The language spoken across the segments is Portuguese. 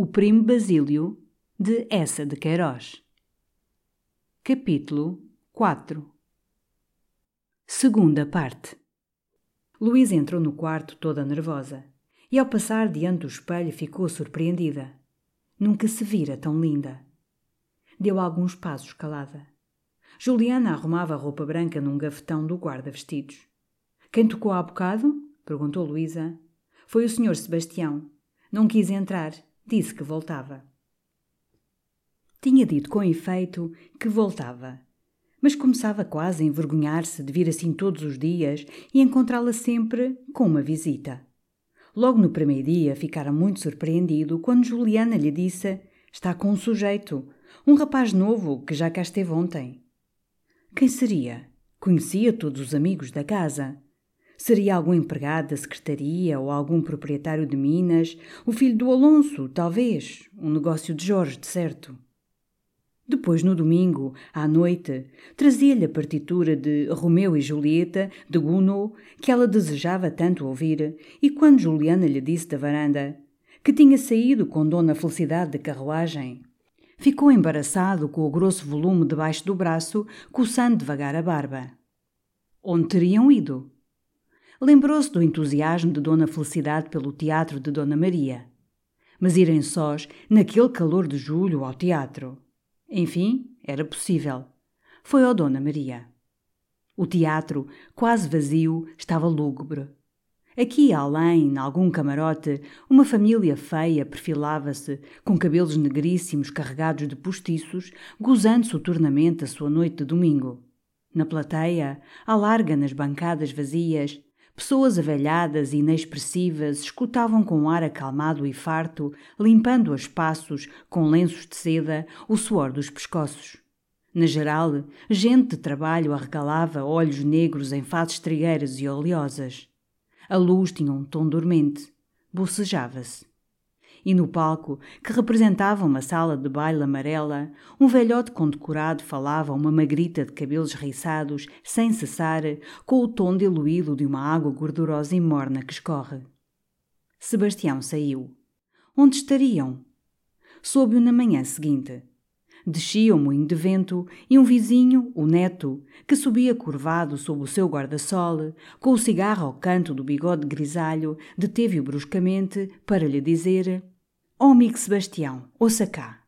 O Primo Basílio, de Essa de Queiroz. Capítulo 4 Segunda parte Luísa entrou no quarto toda nervosa e, ao passar diante do espelho, ficou surpreendida. Nunca se vira tão linda. Deu alguns passos calada. Juliana arrumava a roupa branca num gavetão do guarda-vestidos. Quem tocou há bocado? perguntou Luísa. Foi o senhor Sebastião. Não quis entrar disse que voltava. Tinha dito com efeito que voltava, mas começava quase a envergonhar-se de vir assim todos os dias e encontrá-la sempre com uma visita. Logo no primeiro dia ficara muito surpreendido quando Juliana lhe disse: Está com um sujeito, um rapaz novo que já cá esteve ontem. Quem seria? Conhecia todos os amigos da casa. Seria algum empregado da secretaria ou algum proprietário de Minas, o filho do Alonso, talvez, um negócio de Jorge, de certo. Depois, no domingo, à noite, trazia-lhe a partitura de Romeu e Julieta, de Gounod, que ela desejava tanto ouvir, e quando Juliana lhe disse da varanda que tinha saído com Dona Felicidade de carruagem, ficou embaraçado com o grosso volume debaixo do braço, coçando devagar a barba. Onde teriam ido? Lembrou-se do entusiasmo de Dona Felicidade pelo teatro de Dona Maria. Mas irem sós, naquele calor de julho, ao teatro. Enfim, era possível. Foi ao Dona Maria. O teatro, quase vazio, estava lúgubre. Aqui além, em algum camarote, uma família feia perfilava-se, com cabelos negríssimos carregados de postiços, gozando soturnamente a sua noite de domingo. Na plateia, à larga nas bancadas vazias, Pessoas avelhadas e inexpressivas escutavam com ar acalmado e farto, limpando os passos com lenços de seda o suor dos pescoços. Na geral, gente de trabalho arregalava olhos negros em faces trigueiras e oleosas. A luz tinha um tom dormente. Bocejava-se e no palco, que representava uma sala de baile amarela, um velhote condecorado falava a uma magrita de cabelos riçados, sem cessar, com o tom diluído de uma água gordurosa e morna que escorre. Sebastião saiu. Onde estariam? Soube-o na manhã seguinte. Descia o moinho de vento e um vizinho, o neto, que subia curvado sob o seu guarda-sol, com o cigarro ao canto do bigode grisalho, deteve-o bruscamente para lhe dizer: amigo Sebastião, ouça cá.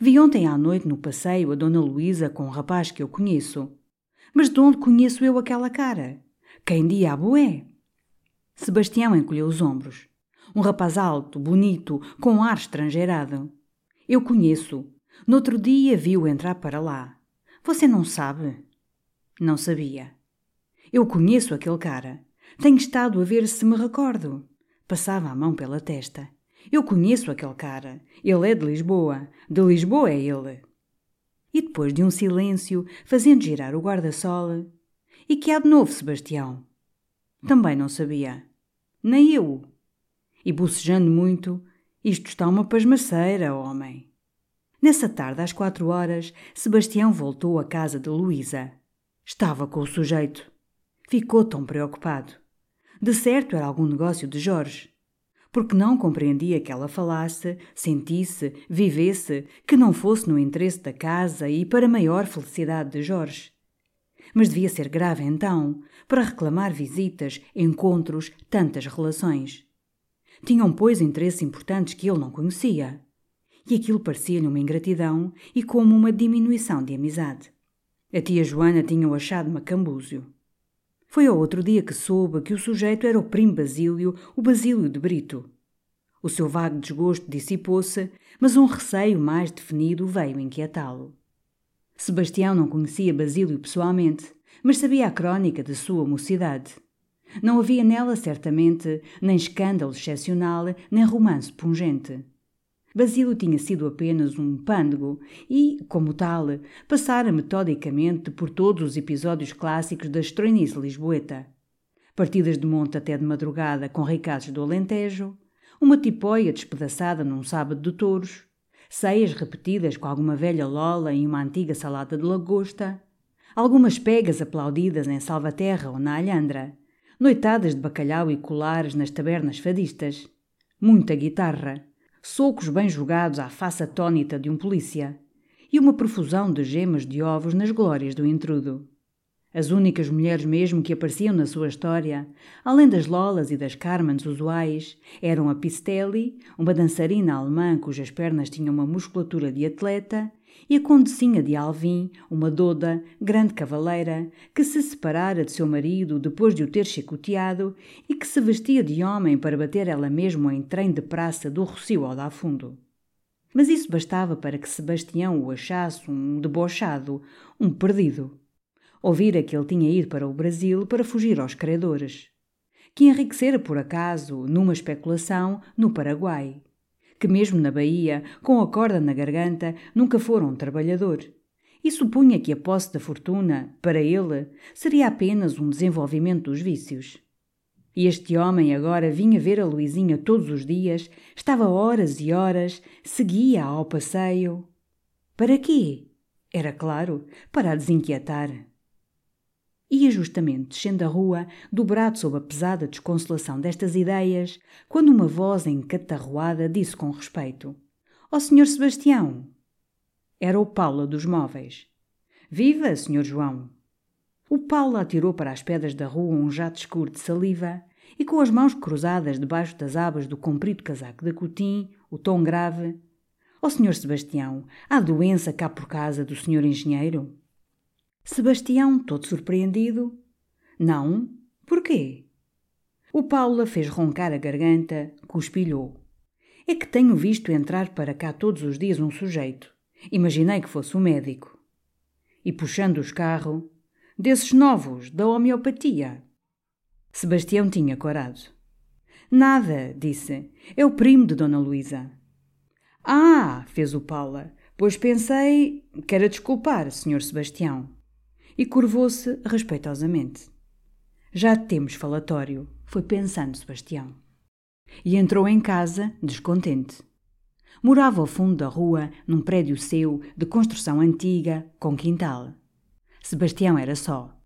Vi ontem à noite no passeio a Dona Luísa com um rapaz que eu conheço. Mas de onde conheço eu aquela cara? Quem diabo é? Sebastião encolheu os ombros. Um rapaz alto, bonito, com um ar estrangeirado. Eu conheço, no outro dia viu entrar para lá. Você não sabe? Não sabia. Eu conheço aquele cara. Tenho estado a ver se me recordo. Passava a mão pela testa. Eu conheço aquele cara. Ele é de Lisboa. De Lisboa é ele. E depois de um silêncio, fazendo girar o guarda-sol. E que há de novo, Sebastião? Também não sabia. Nem eu. E bocejando muito, isto está uma pasmaceira, homem. Nessa tarde, às quatro horas, Sebastião voltou à casa de Luísa. Estava com o sujeito. Ficou tão preocupado. De certo era algum negócio de Jorge. Porque não compreendia que ela falasse, sentisse, vivesse, que não fosse no interesse da casa e para maior felicidade de Jorge. Mas devia ser grave então, para reclamar visitas, encontros, tantas relações. Tinham, pois, interesses importantes que ele não conhecia e aquilo parecia-lhe uma ingratidão e como uma diminuição de amizade. A tia Joana tinha-o achado macambúzio. Foi ao outro dia que soube que o sujeito era o primo Basílio, o Basílio de Brito. O seu vago desgosto dissipou-se, mas um receio mais definido veio inquietá-lo. Sebastião não conhecia Basílio pessoalmente, mas sabia a crónica de sua mocidade. Não havia nela, certamente, nem escândalo excepcional, nem romance pungente. Basílio tinha sido apenas um pândego e, como tal, passara metodicamente por todos os episódios clássicos da estranhice lisboeta. Partidas de monte até de madrugada com ricaços do Alentejo, uma tipóia despedaçada num sábado de touros, ceias repetidas com alguma velha lola em uma antiga salada de lagosta, algumas pegas aplaudidas em Salvaterra ou na Alhandra, noitadas de bacalhau e colares nas tabernas fadistas, muita guitarra, socos bem jogados à face atônita de um polícia e uma profusão de gemas de ovos nas glórias do intrudo. As únicas mulheres mesmo que apareciam na sua história, além das Lolas e das Carmens usuais, eram a Pistelli, uma dançarina alemã cujas pernas tinham uma musculatura de atleta, e a Condecinha de Alvim, uma doda, grande cavaleira, que se separara de seu marido depois de o ter chicoteado e que se vestia de homem para bater ela mesmo em trem de praça do Rocio ao da fundo. Mas isso bastava para que Sebastião o achasse um debochado, um perdido. Ouvira que ele tinha ido para o Brasil para fugir aos credores. Que enriquecera por acaso, numa especulação, no Paraguai. Que mesmo na Bahia, com a corda na garganta, nunca fora um trabalhador. E supunha que a posse da fortuna, para ele, seria apenas um desenvolvimento dos vícios. E este homem agora vinha ver a Luizinha todos os dias, estava horas e horas, seguia ao passeio. Para quê? Era claro, para a desinquietar. Ia justamente descendo a rua, dobrado sob a pesada desconsolação destas ideias, quando uma voz encatarroada disse com respeito: Ó oh, Sr. Sebastião! Era o Paula dos móveis. Viva, Sr. João! O Paula atirou para as pedras da rua um jato escuro de saliva e, com as mãos cruzadas debaixo das abas do comprido casaco de cotim, o tom grave: Ó oh, Sr. Sebastião, há doença cá por casa do Sr. Engenheiro? Sebastião, todo surpreendido. Não? Porquê? O Paula fez roncar a garganta, cuspilhou. É que tenho visto entrar para cá todos os dias um sujeito. Imaginei que fosse o um médico. E puxando os carro, desses novos, da homeopatia. Sebastião tinha corado. Nada, disse. É o primo de Dona Luísa. Ah, fez o Paula, pois pensei que era desculpar, Sr. Sebastião e curvou-se respeitosamente. Já temos falatório, foi pensando Sebastião. E entrou em casa, descontente. Morava ao fundo da rua, num prédio seu, de construção antiga, com quintal. Sebastião era só.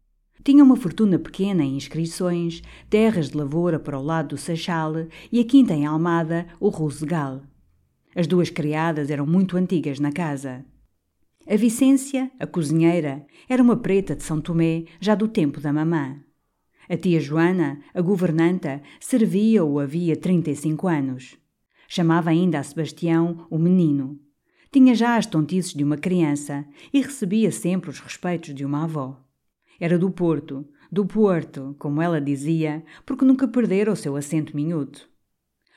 Tinha uma fortuna pequena em inscrições, terras de lavoura para o lado do Seixal e a quinta em Almada, o Rosegal. As duas criadas eram muito antigas na casa. A Vicência, a cozinheira, era uma preta de São Tomé, já do tempo da mamã. A tia Joana, a governanta, servia-o havia 35 anos. Chamava ainda a Sebastião o menino. Tinha já as tontices de uma criança e recebia sempre os respeitos de uma avó. Era do Porto, do Porto, como ela dizia, porque nunca perdera o seu acento minhuto.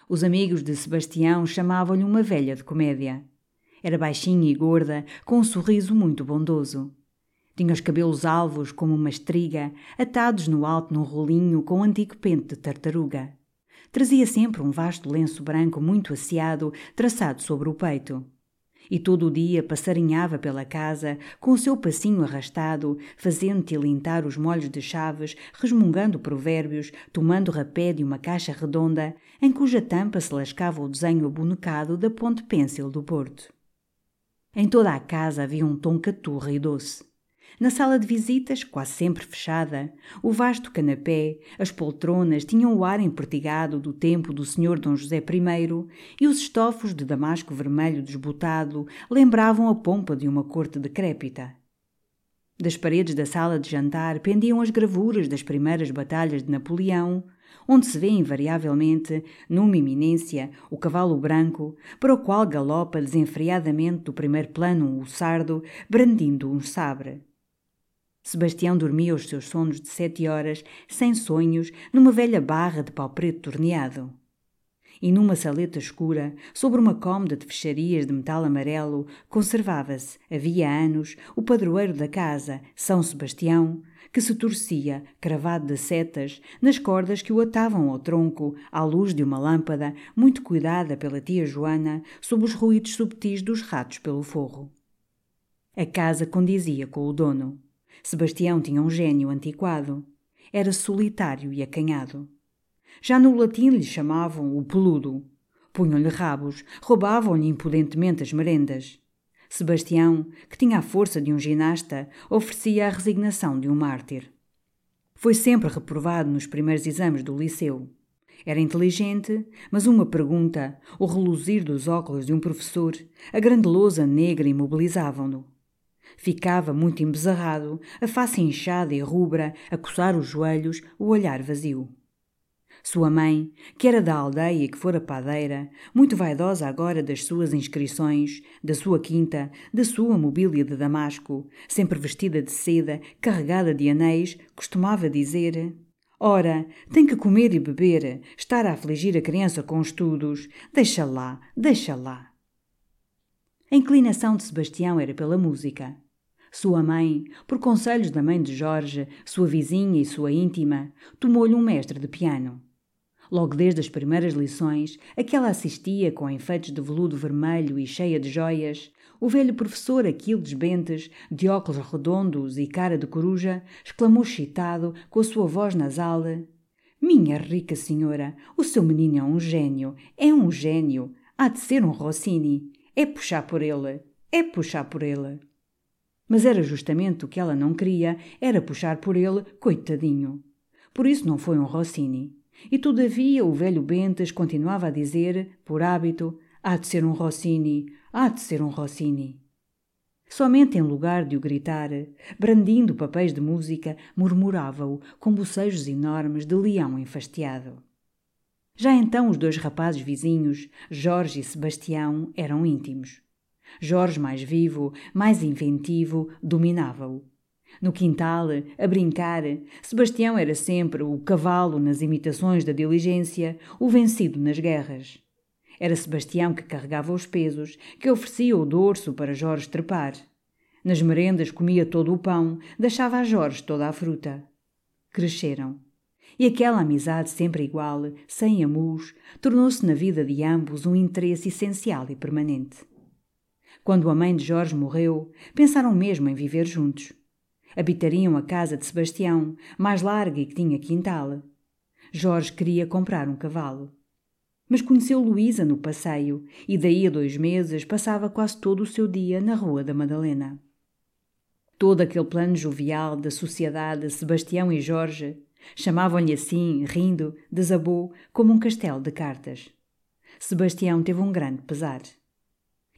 Os amigos de Sebastião chamavam-lhe uma velha de comédia. Era baixinha e gorda, com um sorriso muito bondoso. Tinha os cabelos alvos como uma estriga, atados no alto num rolinho com um antigo pente de tartaruga. Trazia sempre um vasto lenço branco muito asseado, traçado sobre o peito. E todo o dia passarinhava pela casa, com o seu passinho arrastado, fazendo tilintar os molhos de chaves, resmungando provérbios, tomando rapé de uma caixa redonda, em cuja tampa se lascava o desenho abonecado da ponte pêncil do Porto. Em toda a casa havia um tom caturra e doce. Na sala de visitas, quase sempre fechada, o vasto canapé, as poltronas tinham o ar empertigado do tempo do Senhor Dom José I e os estofos de damasco vermelho desbotado lembravam a pompa de uma corte decrépita. Das paredes da sala de jantar pendiam as gravuras das primeiras batalhas de Napoleão, onde se vê invariavelmente, numa iminência, o cavalo branco, para o qual galopa desenfreadamente do primeiro plano o sardo, brandindo um sabre. Sebastião dormia os seus sonos de sete horas, sem sonhos, numa velha barra de pau preto torneado. E numa saleta escura, sobre uma cômoda de fecharias de metal amarelo, conservava-se, havia anos, o padroeiro da casa, São Sebastião, que se torcia, cravado de setas, nas cordas que o atavam ao tronco, à luz de uma lâmpada, muito cuidada pela tia Joana, sob os ruídos subtis dos ratos pelo forro. A casa condizia com o dono. Sebastião tinha um gênio antiquado. Era solitário e acanhado. Já no latim lhe chamavam o peludo. Punham-lhe rabos, roubavam-lhe impudentemente as merendas. Sebastião, que tinha a força de um ginasta, oferecia a resignação de um mártir. Foi sempre reprovado nos primeiros exames do liceu. Era inteligente, mas uma pergunta, o reluzir dos óculos de um professor, a grande lousa negra imobilizavam-no. Ficava muito embezarrado, a face inchada e rubra, a coçar os joelhos, o olhar vazio. Sua mãe, que era da aldeia e que fora padeira, muito vaidosa agora das suas inscrições, da sua quinta, da sua mobília de damasco, sempre vestida de seda, carregada de anéis, costumava dizer: Ora, tem que comer e beber, estar a afligir a criança com estudos, deixa lá, deixa lá. A inclinação de Sebastião era pela música. Sua mãe, por conselhos da mãe de Jorge, sua vizinha e sua íntima, tomou-lhe um mestre de piano. Logo desde as primeiras lições, a que ela assistia com enfeites de veludo vermelho e cheia de joias, o velho professor Aquiles Bentes, de óculos redondos e cara de coruja, exclamou excitado, com a sua voz nasal: Minha rica senhora, o seu menino é um gênio, é um gênio, há de ser um Rossini, é puxar por ele, é puxar por ele. Mas era justamente o que ela não queria, era puxar por ele, coitadinho. Por isso não foi um Rossini. E todavia o velho Bentes continuava a dizer, por hábito, há de ser um Rossini, há de ser um Rossini. Somente em lugar de o gritar, brandindo papéis de música, murmurava-o com bocejos enormes de leão enfastiado. Já então os dois rapazes vizinhos, Jorge e Sebastião, eram íntimos. Jorge, mais vivo, mais inventivo, dominava-o. No quintal, a brincar, Sebastião era sempre o cavalo nas imitações da diligência, o vencido nas guerras. Era Sebastião que carregava os pesos, que oferecia o dorso para Jorge trepar. Nas merendas comia todo o pão, deixava a Jorge toda a fruta. Cresceram. E aquela amizade sempre igual, sem amus, tornou-se na vida de ambos um interesse essencial e permanente. Quando a mãe de Jorge morreu, pensaram mesmo em viver juntos. Habitariam a casa de Sebastião, mais larga e que tinha quintal. Jorge queria comprar um cavalo. Mas conheceu Luísa no passeio e daí a dois meses passava quase todo o seu dia na Rua da Madalena. Todo aquele plano jovial da sociedade Sebastião e Jorge, chamavam-lhe assim, rindo, desabou como um castelo de cartas. Sebastião teve um grande pesar.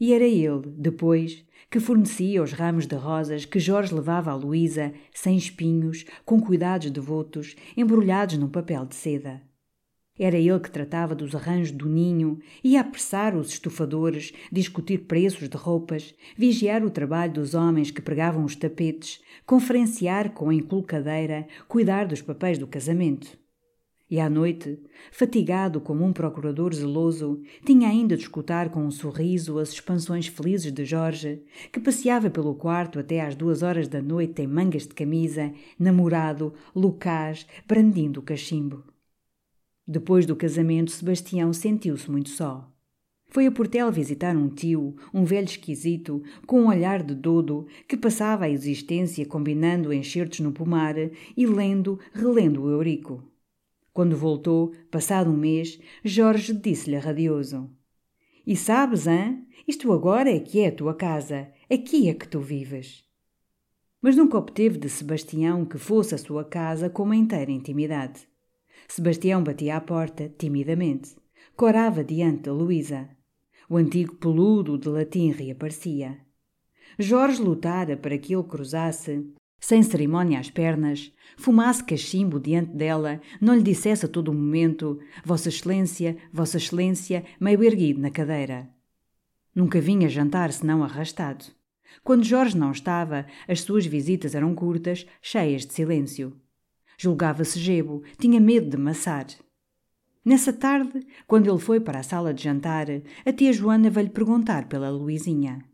E era ele, depois, que fornecia os ramos de rosas que Jorge levava a Luísa, sem espinhos, com cuidados devotos, embrulhados num papel de seda. Era ele que tratava dos arranjos do ninho, ia apressar os estufadores, discutir preços de roupas, vigiar o trabalho dos homens que pregavam os tapetes, conferenciar com a inculcadeira, cuidar dos papéis do casamento. E à noite, fatigado como um procurador zeloso, tinha ainda de escutar com um sorriso as expansões felizes de Jorge, que passeava pelo quarto até às duas horas da noite em mangas de camisa, namorado, lucaz, brandindo o cachimbo. Depois do casamento, Sebastião sentiu-se muito só. Foi a Portela visitar um tio, um velho esquisito, com um olhar de dodo, que passava a existência combinando enxertos no pomar e lendo, relendo o Eurico. Quando voltou, passado um mês, Jorge disse-lhe radioso: E sabes, hã? Isto agora é que é a tua casa, aqui é que tu vives. Mas nunca obteve de Sebastião que fosse a sua casa com uma inteira intimidade. Sebastião batia à porta, timidamente. Corava diante da Luísa. O antigo peludo de latim reaparecia. Jorge lutara para que ele cruzasse, sem cerimónia às pernas, fumasse cachimbo diante dela, não lhe dissesse a todo o momento Vossa Excelência, Vossa Excelência, meio erguido na cadeira. Nunca vinha jantar senão arrastado. Quando Jorge não estava, as suas visitas eram curtas, cheias de silêncio. Julgava-se gebo, tinha medo de maçar. Nessa tarde, quando ele foi para a sala de jantar, a tia Joana veio-lhe perguntar pela Luizinha.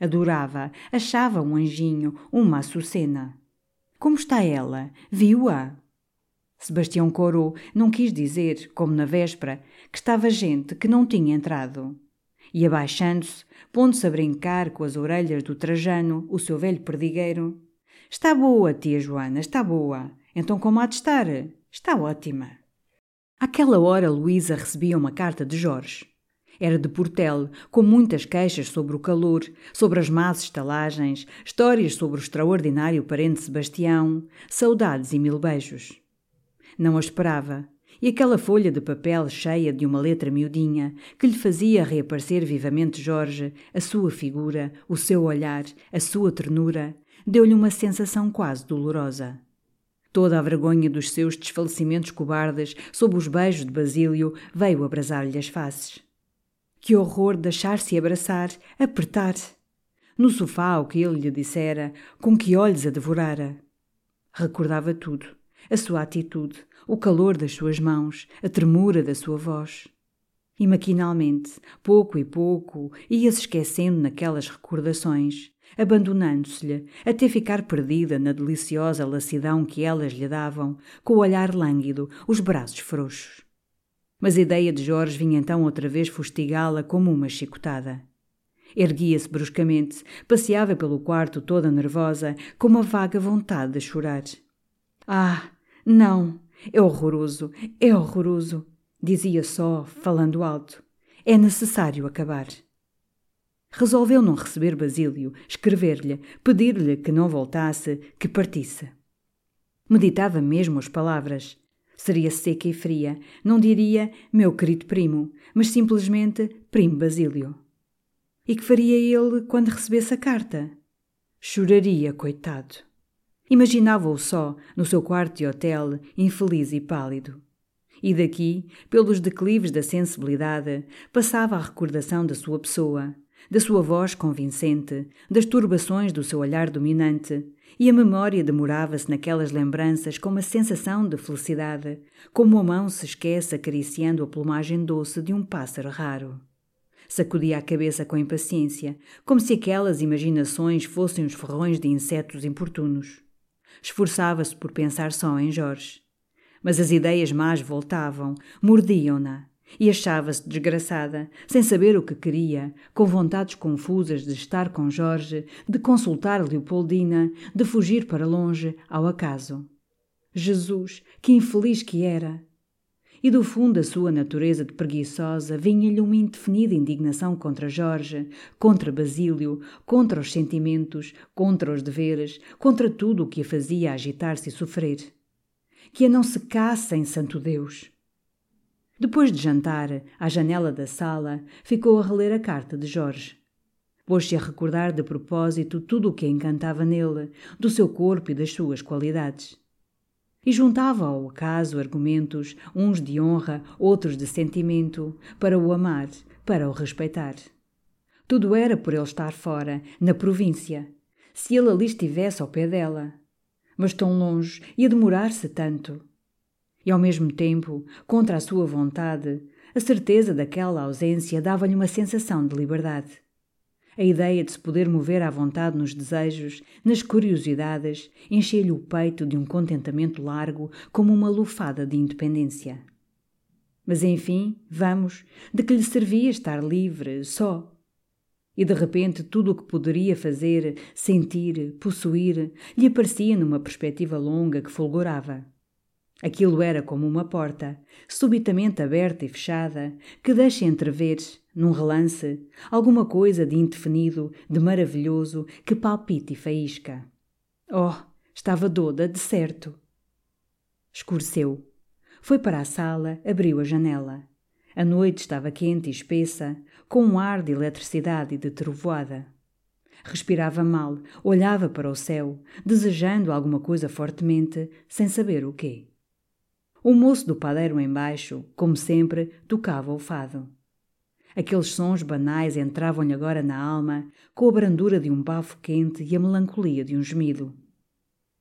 Adorava, achava um anjinho, uma açucena. Como está ela? Viu-a? Sebastião corou, não quis dizer, como na véspera, que estava gente que não tinha entrado. E abaixando-se, pondo-se a brincar com as orelhas do Trajano, o seu velho perdigueiro. Está boa, tia Joana, está boa. Então como há de estar? Está ótima. Àquela hora, Luísa recebia uma carta de Jorge. Era de Portel, com muitas queixas sobre o calor, sobre as más estalagens, histórias sobre o extraordinário parente Sebastião, saudades e mil beijos. Não a esperava, e aquela folha de papel cheia de uma letra miudinha, que lhe fazia reaparecer vivamente Jorge, a sua figura, o seu olhar, a sua ternura, deu-lhe uma sensação quase dolorosa. Toda a vergonha dos seus desfalecimentos cobardes sob os beijos de Basílio veio abrasar-lhe as faces. Que horror deixar-se abraçar, apertar. No sofá o que ele lhe dissera, com que olhos a devorara. Recordava tudo, a sua atitude, o calor das suas mãos, a tremura da sua voz. E maquinalmente, pouco e pouco, ia-se esquecendo naquelas recordações, abandonando-se-lhe, até ficar perdida na deliciosa lassidão que elas lhe davam, com o olhar lânguido, os braços frouxos. Mas a ideia de Jorge vinha então outra vez fustigá-la como uma chicotada. Erguia-se bruscamente, passeava pelo quarto toda nervosa, com uma vaga vontade de chorar. Ah, não! É horroroso, é horroroso! Dizia só, falando alto. É necessário acabar. Resolveu não receber Basílio, escrever-lhe, pedir-lhe que não voltasse, que partisse. Meditava mesmo as palavras. Seria seca e fria. Não diria meu querido primo, mas simplesmente primo Basílio. E que faria ele quando recebesse a carta? Choraria, coitado. Imaginava-o só, no seu quarto de hotel, infeliz e pálido. E daqui, pelos declives da sensibilidade, passava a recordação da sua pessoa, da sua voz convincente, das turbações do seu olhar dominante, e a memória demorava-se naquelas lembranças com uma sensação de felicidade, como a mão se esquece acariciando a plumagem doce de um pássaro raro. Sacudia a cabeça com impaciência, como se aquelas imaginações fossem os ferrões de insetos importunos. Esforçava-se por pensar só em Jorge. Mas as ideias más voltavam, mordiam-na, e achava-se desgraçada, sem saber o que queria, com vontades confusas de estar com Jorge, de consultar Leopoldina, de fugir para longe, ao acaso. Jesus, que infeliz que era! E do fundo da sua natureza de preguiçosa vinha-lhe uma indefinida indignação contra Jorge, contra Basílio, contra os sentimentos, contra os deveres, contra tudo o que a fazia agitar-se e sofrer. Que a não secasse em santo Deus! Depois de jantar, à janela da sala, ficou a reler a carta de Jorge. Pôs-se a recordar de propósito tudo o que encantava nele, do seu corpo e das suas qualidades. E juntava ao acaso argumentos, uns de honra, outros de sentimento, para o amar, para o respeitar. Tudo era por ele estar fora, na província. Se ele ali estivesse ao pé dela. Mas tão longe, ia demorar-se tanto e ao mesmo tempo, contra a sua vontade, a certeza daquela ausência dava-lhe uma sensação de liberdade. A ideia de se poder mover à vontade nos desejos, nas curiosidades, enchia-lhe o peito de um contentamento largo como uma lufada de independência. Mas enfim, vamos, de que lhe servia estar livre, só? E de repente tudo o que poderia fazer, sentir, possuir, lhe aparecia numa perspectiva longa que fulgurava. Aquilo era como uma porta, subitamente aberta e fechada, que deixa entrever, num relance, alguma coisa de indefinido, de maravilhoso, que palpita e faísca. Oh, estava doda, de certo. Escureceu. Foi para a sala, abriu a janela. A noite estava quente e espessa, com um ar de eletricidade e de trovoada. Respirava mal, olhava para o céu, desejando alguma coisa fortemente, sem saber o quê. O moço do padeiro embaixo, como sempre, tocava o fado. Aqueles sons banais entravam-lhe agora na alma, com a brandura de um bafo quente e a melancolia de um gemido.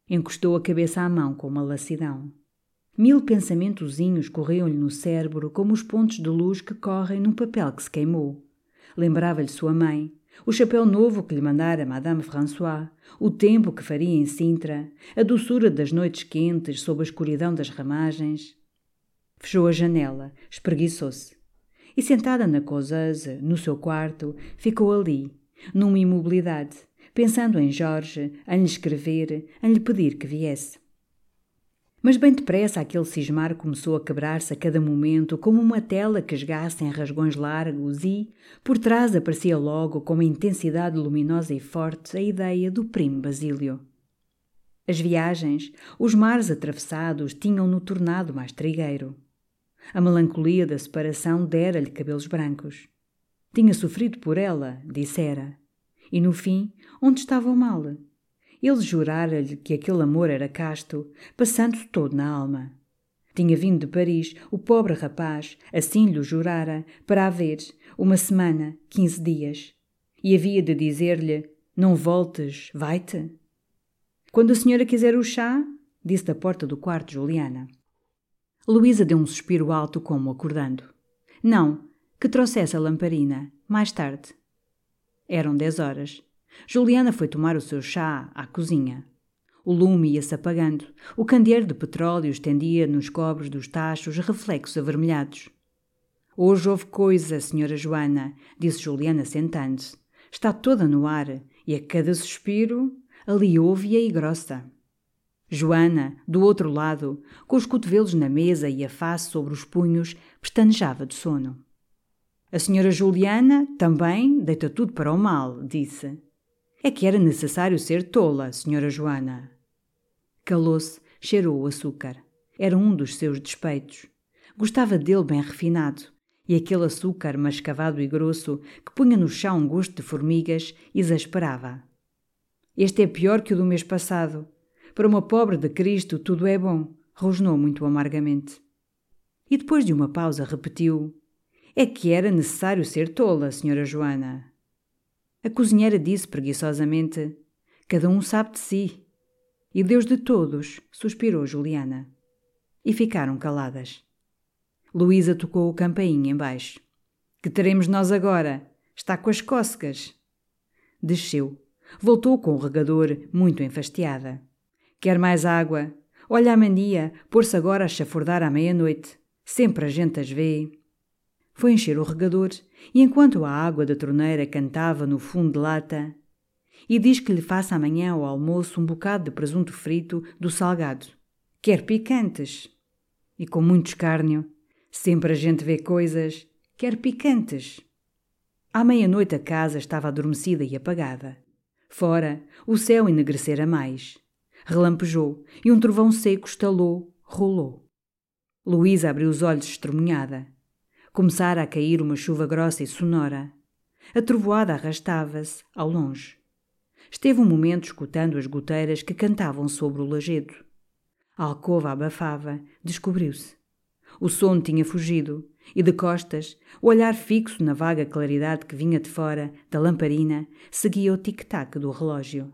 Encostou a cabeça à mão com uma lassidão. Mil pensamentozinhos corriam-lhe no cérebro como os pontos de luz que correm num papel que se queimou. Lembrava-lhe sua mãe, o chapéu novo que lhe mandara Madame François, o tempo que faria em Sintra, a doçura das noites quentes sob a escuridão das ramagens. Fechou a janela, espreguiçou-se. E sentada na causeuse, no seu quarto, ficou ali, numa imobilidade, pensando em Jorge, em lhe escrever, em lhe pedir que viesse. Mas bem depressa aquele cismar começou a quebrar-se a cada momento como uma tela que esgaça em rasgões largos e, por trás aparecia logo com uma intensidade luminosa e forte a ideia do primo Basílio. As viagens, os mares atravessados tinham-no tornado mais trigueiro. A melancolia da separação dera-lhe cabelos brancos. Tinha sofrido por ela, dissera. E no fim, onde estava o mal? Ele jurara-lhe que aquele amor era casto, passando-se todo na alma. Tinha vindo de Paris o pobre rapaz, assim lhe jurara, para a ver, uma semana, quinze dias. E havia de dizer-lhe: Não voltes, vai-te. Quando a senhora quiser o chá, disse da porta do quarto Juliana. Luísa deu um suspiro alto, como acordando. Não, que trouxesse a lamparina, mais tarde. Eram dez horas. Juliana foi tomar o seu chá à cozinha. O lume ia-se apagando. O candeeiro de petróleo estendia nos cobres dos tachos reflexos avermelhados. Hoje houve coisa, senhora Joana, disse Juliana sentando-se. Está toda no ar, e a cada suspiro ali ouve-a e grossa. Joana, do outro lado, com os cotovelos na mesa e a face sobre os punhos, pestanejava de sono. A senhora Juliana, também, deita tudo para o mal, disse. É que era necessário ser tola, senhora Joana. Calou-se, cheirou o açúcar. Era um dos seus despeitos. Gostava dele bem refinado, e aquele açúcar mascavado e grosso que punha no chão um gosto de formigas exasperava. Este é pior que o do mês passado. Para uma pobre de Cristo tudo é bom, rosnou muito amargamente. E depois de uma pausa repetiu: É que era necessário ser tola, senhora Joana. A cozinheira disse preguiçosamente: Cada um sabe de si. E Deus de todos, suspirou Juliana. E ficaram caladas. Luísa tocou o campainho embaixo. Que teremos nós agora? Está com as cócegas. Desceu. Voltou com o regador, muito enfastiada. Quer mais água? Olha a mania, pôr-se agora a chafurdar à meia-noite. Sempre a gente as vê. Foi encher o regador e, enquanto a água da torneira cantava no fundo de lata, e diz que lhe faça amanhã ao almoço um bocado de presunto frito do salgado. Quer picantes. E com muito escárnio. Sempre a gente vê coisas. Quer picantes. À meia-noite a casa estava adormecida e apagada. Fora, o céu enegrecera mais. Relampejou e um trovão seco estalou, rolou. Luísa abriu os olhos estremunhada. Começara a cair uma chuva grossa e sonora. A trovoada arrastava-se, ao longe. Esteve um momento escutando as goteiras que cantavam sobre o lajedo. A alcova abafava, descobriu-se. O sono tinha fugido, e de costas, o olhar fixo na vaga claridade que vinha de fora, da lamparina, seguia o tic-tac do relógio.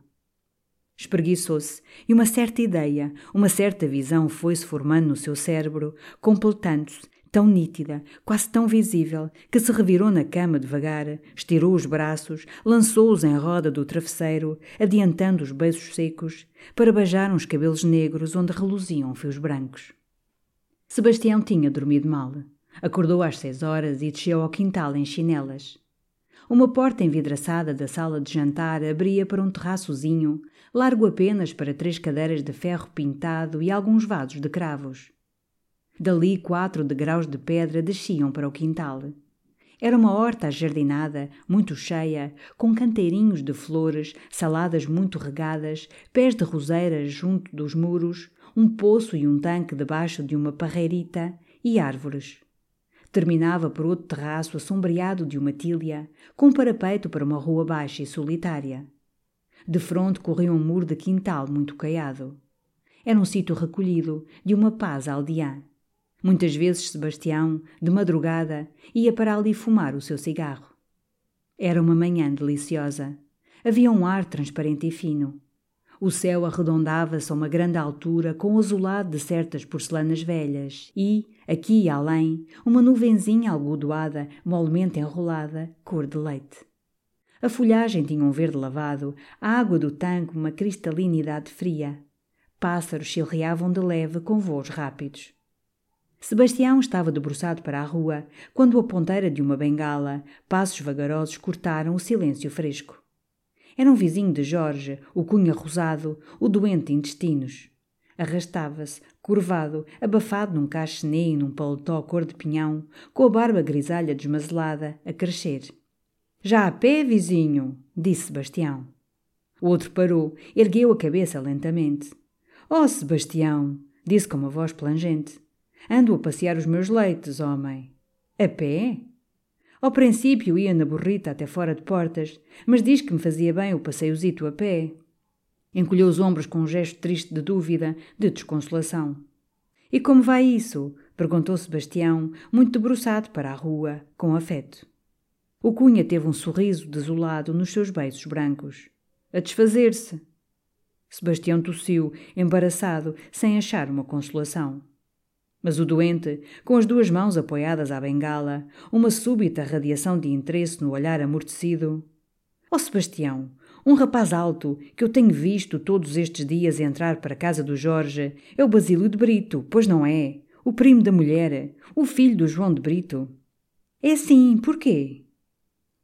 Espreguiçou-se e uma certa ideia, uma certa visão foi-se formando no seu cérebro, completando-se tão nítida, quase tão visível, que se revirou na cama devagar, estirou os braços, lançou-os em roda do travesseiro, adiantando os beiços secos, para beijar uns cabelos negros onde reluziam fios brancos. Sebastião tinha dormido mal. Acordou às seis horas e desceu ao quintal em chinelas. Uma porta envidraçada da sala de jantar abria para um terraçozinho, largo apenas para três cadeiras de ferro pintado e alguns vasos de cravos. Dali quatro degraus de pedra desciam para o quintal. Era uma horta ajardinada, muito cheia, com canteirinhos de flores, saladas muito regadas, pés de roseiras junto dos muros, um poço e um tanque debaixo de uma parreirita e árvores. Terminava por outro terraço assombreado de uma tília, com parapeito para uma rua baixa e solitária. De fronte corria um muro de quintal muito caiado. Era um sítio recolhido, de uma paz aldeã. Muitas vezes Sebastião, de madrugada, ia para ali fumar o seu cigarro. Era uma manhã deliciosa. Havia um ar transparente e fino. O céu arredondava-se a uma grande altura com o azulado de certas porcelanas velhas e, aqui e além, uma nuvenzinha algodoada, molmente enrolada, cor de leite. A folhagem tinha um verde lavado, a água do tanque uma cristalinidade fria. Pássaros chilreavam de leve com voos rápidos. Sebastião estava debruçado para a rua quando a ponteira de uma bengala, passos vagarosos cortaram o silêncio fresco. Era um vizinho de Jorge, o cunha rosado, o doente de intestinos. Arrastava-se, curvado, abafado num cachenê e num paletó cor de pinhão, com a barba grisalha desmazelada, a crescer. Já a pé, vizinho? disse Sebastião. O outro parou, ergueu a cabeça lentamente. Oh, Sebastião! disse com uma voz plangente. Ando a passear os meus leites, homem. A pé? Ao princípio ia na burrita até fora de portas, mas diz que me fazia bem o passeiozito a pé. Encolheu os ombros com um gesto triste de dúvida, de desconsolação. E como vai isso? perguntou Sebastião, muito debruçado para a rua, com afeto. O Cunha teve um sorriso desolado nos seus beiços brancos. A desfazer-se. Sebastião tossiu, embaraçado, sem achar uma consolação. Mas o doente, com as duas mãos apoiadas à bengala, uma súbita radiação de interesse no olhar amortecido. Ó oh, Sebastião, um rapaz alto que eu tenho visto todos estes dias entrar para a casa do Jorge é o Basílio de Brito, pois não é? O primo da mulher, o filho do João de Brito. É sim, porquê?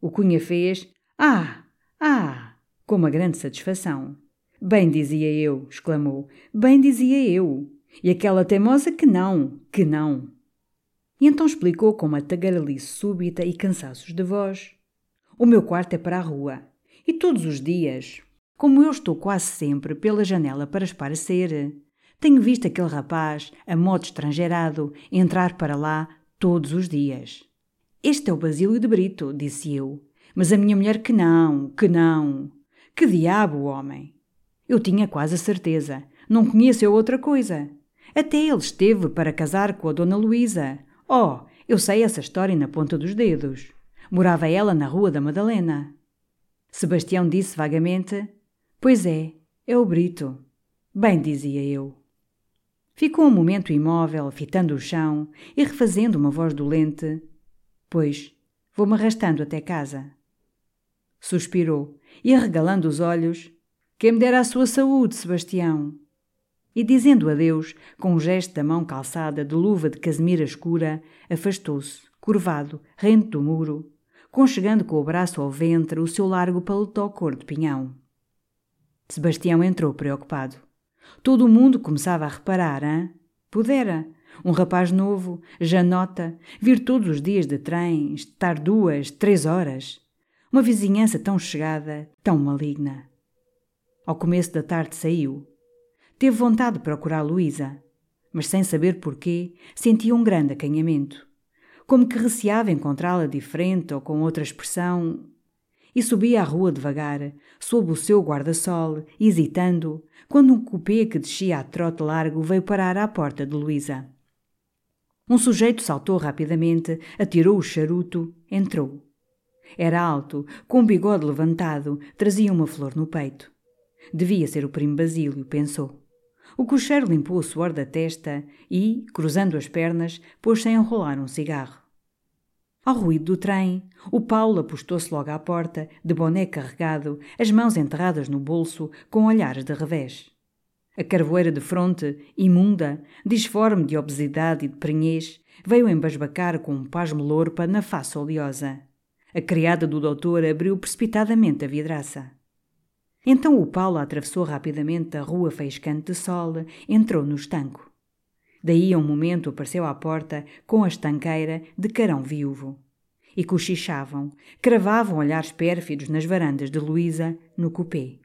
O Cunha fez Ah, ah, com uma grande satisfação. Bem dizia eu, exclamou, bem dizia eu. E aquela teimosa que não, que não. E então explicou com uma tagarelice súbita e cansaços de voz. O meu quarto é para a rua. E todos os dias, como eu estou quase sempre pela janela para esparecer, tenho visto aquele rapaz, a modo estrangeirado, entrar para lá todos os dias. Este é o Basílio de Brito, disse eu. Mas a minha mulher que não, que não. Que diabo, homem! Eu tinha quase a certeza. Não conheço eu outra coisa. Até ele esteve para casar com a Dona Luísa. Oh, eu sei essa história na ponta dos dedos. Morava ela na Rua da Madalena. Sebastião disse vagamente: Pois é, é o Brito. Bem, dizia eu. Ficou um momento imóvel, fitando o chão e refazendo uma voz dolente. Pois, vou-me arrastando até casa. Suspirou e, arregalando os olhos, quem me dera a sua saúde, Sebastião. E dizendo adeus, com um gesto da mão calçada de luva de casemira escura, afastou-se, curvado, rente do muro, conchegando com o braço ao ventre o seu largo paletó cor de pinhão. Sebastião entrou preocupado. Todo o mundo começava a reparar, hein? Pudera. Um rapaz novo, já nota, vir todos os dias de trem, estar duas, três horas. Uma vizinhança tão chegada, tão maligna. Ao começo da tarde saiu, Teve vontade de procurar Luísa, mas sem saber porquê, sentia um grande acanhamento. Como que receava encontrá-la diferente ou com outra expressão. E subia a rua devagar, sob o seu guarda-sol, hesitando, quando um cupê que descia a trote largo veio parar à porta de Luísa. Um sujeito saltou rapidamente, atirou o charuto, entrou. Era alto, com o bigode levantado, trazia uma flor no peito. Devia ser o primo Basílio, pensou. O cocheiro limpou o suor da testa e, cruzando as pernas, pôs-se a enrolar um cigarro. Ao ruído do trem, o Paulo apostou-se logo à porta, de boné carregado, as mãos enterradas no bolso, com olhares de revés. A carvoeira de fronte, imunda, disforme de obesidade e de prenhez, veio embasbacar com um pasmo lorpa na face oleosa. A criada do doutor abriu precipitadamente a vidraça. Então o Paulo atravessou rapidamente a rua faiscante de sol, entrou no estanco. Daí a um momento apareceu à porta com a estanqueira de carão viúvo. E cochichavam, cravavam olhares pérfidos nas varandas de Luísa, no cupê.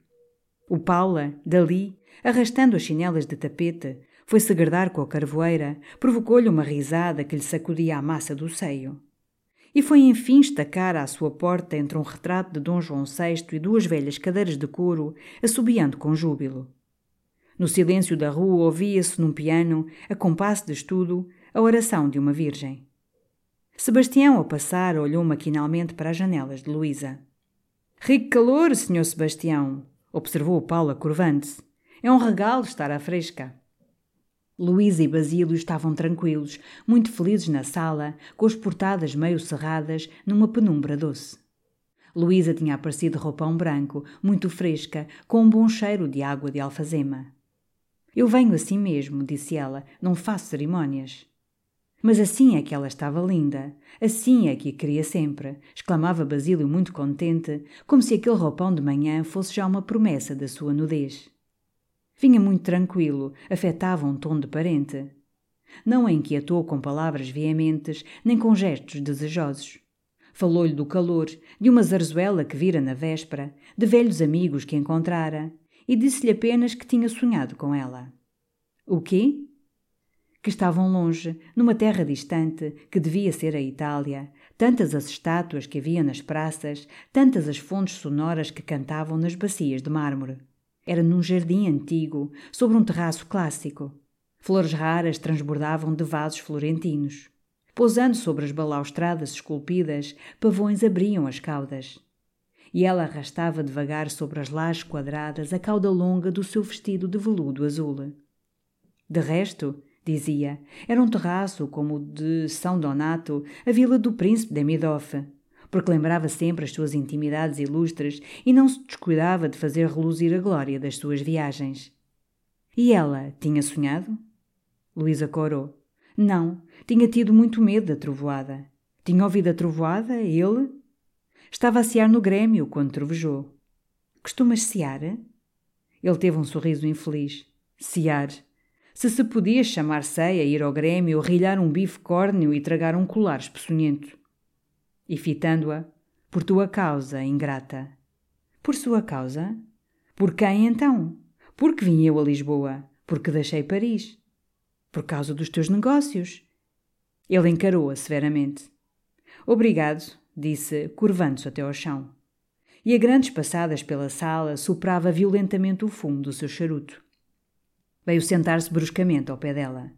O Paula, dali, arrastando as chinelas de tapete, foi segredar com a carvoeira, provocou-lhe uma risada que lhe sacudia a massa do seio. E foi enfim estacar à sua porta entre um retrato de Dom João VI e duas velhas cadeiras de couro, assobiando com júbilo. No silêncio da rua ouvia-se num piano, a compasso de estudo, a oração de uma virgem. Sebastião, ao passar, olhou maquinalmente para as janelas de Luísa. Rico calor, senhor Sebastião, observou Paula curvando-se. É um regalo estar à fresca. Luísa e Basílio estavam tranquilos, muito felizes na sala, com as portadas meio cerradas, numa penumbra doce. Luísa tinha aparecido roupão branco, muito fresca, com um bom cheiro de água de alfazema. Eu venho assim mesmo, disse ela, não faço cerimônias. Mas assim é que ela estava linda, assim é que a queria sempre, exclamava Basílio muito contente, como se aquele roupão de manhã fosse já uma promessa da sua nudez. Vinha muito tranquilo, afetava um tom de parente. Não a inquietou com palavras veementes, nem com gestos desejosos. Falou-lhe do calor, de uma zarzuela que vira na véspera, de velhos amigos que encontrara, e disse-lhe apenas que tinha sonhado com ela. O quê? Que estavam longe, numa terra distante, que devia ser a Itália, tantas as estátuas que havia nas praças, tantas as fontes sonoras que cantavam nas bacias de mármore. Era num jardim antigo, sobre um terraço clássico. Flores raras transbordavam de vasos florentinos. Pousando sobre as balaustradas esculpidas, pavões abriam as caudas e ela arrastava devagar sobre as lajes quadradas a cauda longa do seu vestido de veludo azul. De resto, dizia, era um terraço como o de São Donato, a vila do príncipe Demidoff, porque lembrava sempre as suas intimidades ilustres e não se descuidava de fazer reluzir a glória das suas viagens. E ela tinha sonhado? Luísa corou. Não, tinha tido muito medo da trovoada. Tinha ouvido a trovoada, ele, Estava a cear no Grêmio quando trovejou. Costumas cear? Ele teve um sorriso infeliz. Cear. Se se podia chamar ceia, ir ao Grêmio, rilhar um bife córneo e tragar um colar espeçonhento. E fitando-a, por tua causa, ingrata. Por sua causa? Por quem então? Porque vim eu a Lisboa? Porque deixei Paris? Por causa dos teus negócios? Ele encarou-a severamente. Obrigado, disse, curvando-se até ao chão. E a grandes passadas pela sala soprava violentamente o fumo do seu charuto. Veio sentar-se bruscamente ao pé dela.